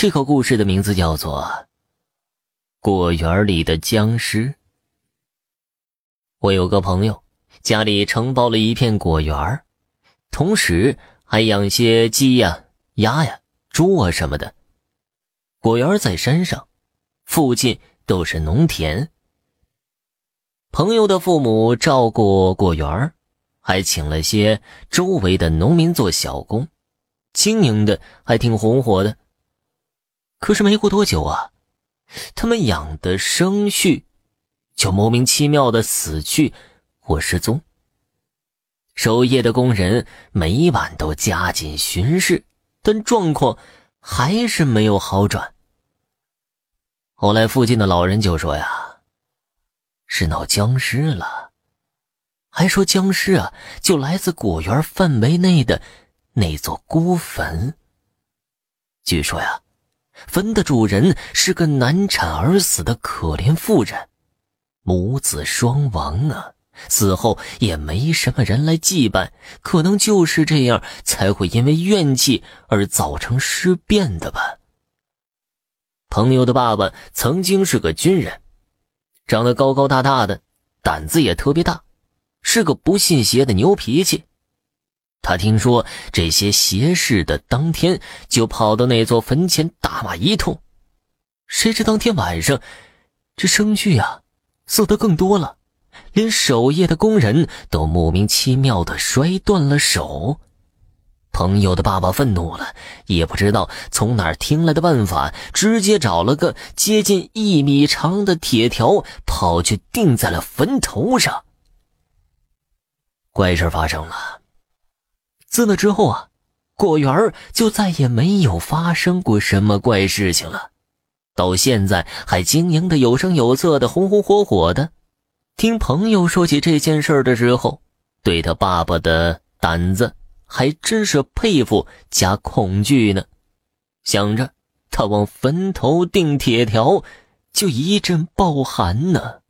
这个故事的名字叫做《果园里的僵尸》。我有个朋友，家里承包了一片果园，同时还养些鸡呀、鸭呀、猪啊什么的。果园在山上，附近都是农田。朋友的父母照顾果园，还请了些周围的农民做小工，经营的还挺红火的。可是没过多久啊，他们养的生畜就莫名其妙的死去或失踪。守夜的工人每晚都加紧巡视，但状况还是没有好转。后来附近的老人就说呀：“是闹僵尸了，还说僵尸啊就来自果园范围内的那座孤坟。据说呀。”坟的主人是个难产而死的可怜妇人，母子双亡啊！死后也没什么人来祭拜，可能就是这样才会因为怨气而造成尸变的吧。朋友的爸爸曾经是个军人，长得高高大大的，胆子也特别大，是个不信邪的牛脾气。他听说这些邪事的当天，就跑到那座坟前大骂一通。谁知当天晚上，这生具啊死的更多了，连守夜的工人都莫名其妙的摔断了手。朋友的爸爸愤怒了，也不知道从哪儿听来的办法，直接找了个接近一米长的铁条，跑去钉在了坟头上。怪事发生了。自那之后啊，果园就再也没有发生过什么怪事情了，到现在还经营的有声有色的、红红火火的。听朋友说起这件事的时候，对他爸爸的胆子还真是佩服加恐惧呢。想着他往坟头钉铁条，就一阵暴寒呢。